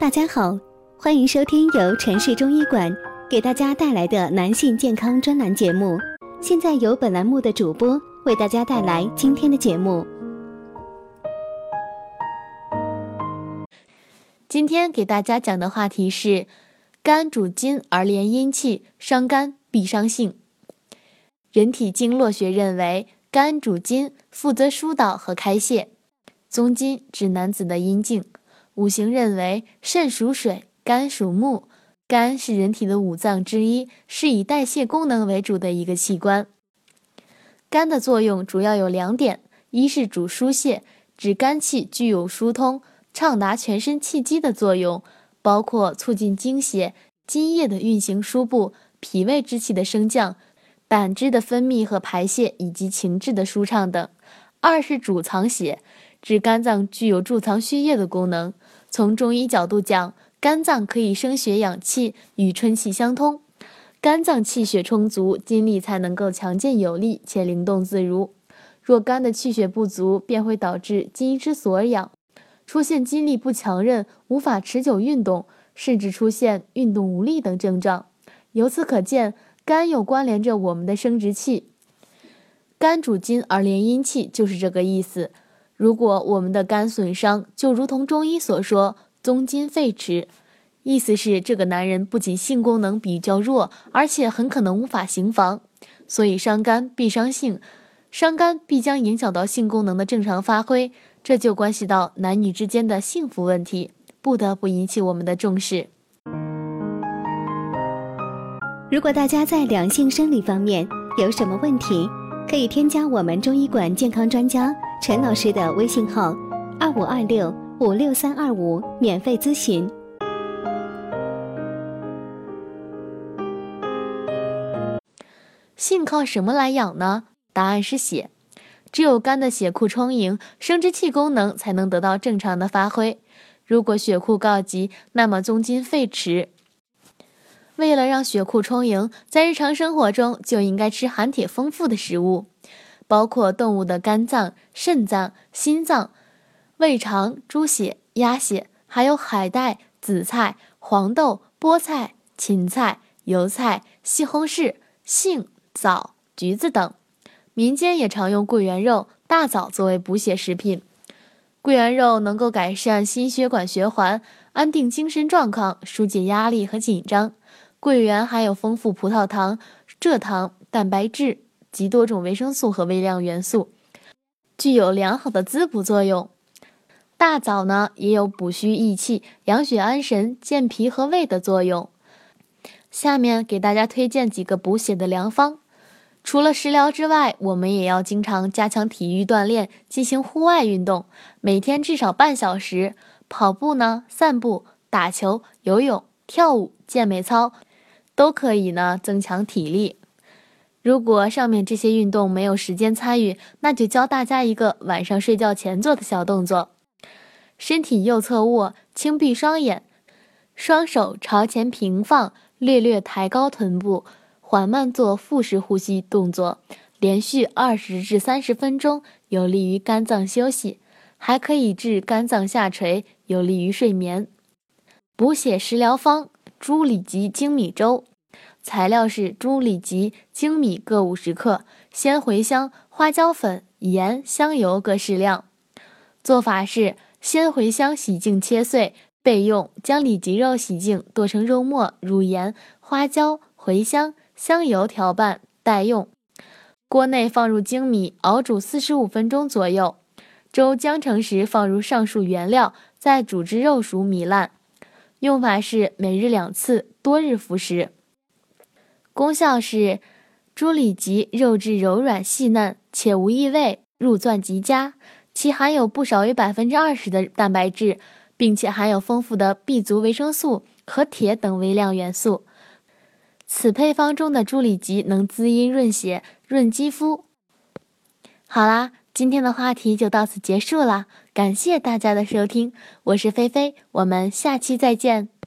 大家好，欢迎收听由城市中医馆给大家带来的男性健康专栏节目。现在由本栏目的主播为大家带来今天的节目。今天给大家讲的话题是：肝主筋而连阴气，伤肝必伤性。人体经络学认为，肝主筋，负责疏导和开泄。宗筋指男子的阴茎。五行认为，肾属水，肝属木。肝是人体的五脏之一，是以代谢功能为主的一个器官。肝的作用主要有两点：一是主疏泄，指肝气具有疏通、畅达全身气机的作用，包括促进精血、津液的运行输布、脾胃之气的升降、胆汁的分泌和排泄以及情志的舒畅等；二是主藏血，指肝脏具有贮藏血液的功能。从中医角度讲，肝脏可以生血养气，与春气相通。肝脏气血充足，精力才能够强健有力且灵动自如。若肝的气血不足，便会导致筋之所养，出现筋力不强韧、无法持久运动，甚至出现运动无力等症状。由此可见，肝又关联着我们的生殖器。肝主筋而连阴气，就是这个意思。如果我们的肝损伤，就如同中医所说“宗筋废弛”。意思是，这个男人不仅性功能比较弱，而且很可能无法行房。所以，伤肝必伤性，伤肝必将影响到性功能的正常发挥，这就关系到男女之间的幸福问题，不得不引起我们的重视。如果大家在两性生理方面有什么问题，可以添加我们中医馆健康专家陈老师的微信号：二五二六五六三二五，免费咨询。性靠什么来养呢？答案是血。只有肝的血库充盈，生殖器功能才能得到正常的发挥。如果血库告急，那么宗筋废弛。为了让血库充盈，在日常生活中就应该吃含铁丰富的食物，包括动物的肝脏、肾脏、心脏、胃肠、猪血、鸭血，还有海带、紫菜、黄豆、菠菜、芹菜、油菜、西红柿、杏。枣、橘子等，民间也常用桂圆肉、大枣作为补血食品。桂圆肉能够改善心血管循环，安定精神状况，疏解压力和紧张。桂圆含有丰富葡萄糖、蔗糖、蛋白质及多种维生素和微量元素，具有良好的滋补作用。大枣呢，也有补虚益气、养血安神、健脾和胃的作用。下面给大家推荐几个补血的良方。除了食疗之外，我们也要经常加强体育锻炼，进行户外运动，每天至少半小时跑步呢，散步、打球、游泳、跳舞、健美操，都可以呢增强体力。如果上面这些运动没有时间参与，那就教大家一个晚上睡觉前做的小动作：身体右侧卧，轻闭双眼，双手朝前平放，略略抬高臀部。缓慢做腹式呼吸动作，连续二十至三十分钟，有利于肝脏休息，还可以治肝脏下垂，有利于睡眠。补血食疗方：猪里脊精米粥。材料是猪里脊、精米各五十克，鲜茴香、花椒粉、盐、香油各适量。做法是：鲜茴香洗净切碎备用，将里脊肉洗净剁成肉末，入盐、花椒、茴香。香油调拌待用，锅内放入精米，熬煮四十五分钟左右。粥将成时，放入上述原料，再煮至肉熟糜烂。用法是每日两次，多日服食。功效是：猪里脊肉质柔软细嫩，且无异味，入钻极佳。其含有不少于百分之二十的蛋白质，并且含有丰富的 B 族维生素和铁等微量元素。此配方中的猪里脊能滋阴润血、润肌肤。好啦，今天的话题就到此结束了，感谢大家的收听，我是菲菲，我们下期再见。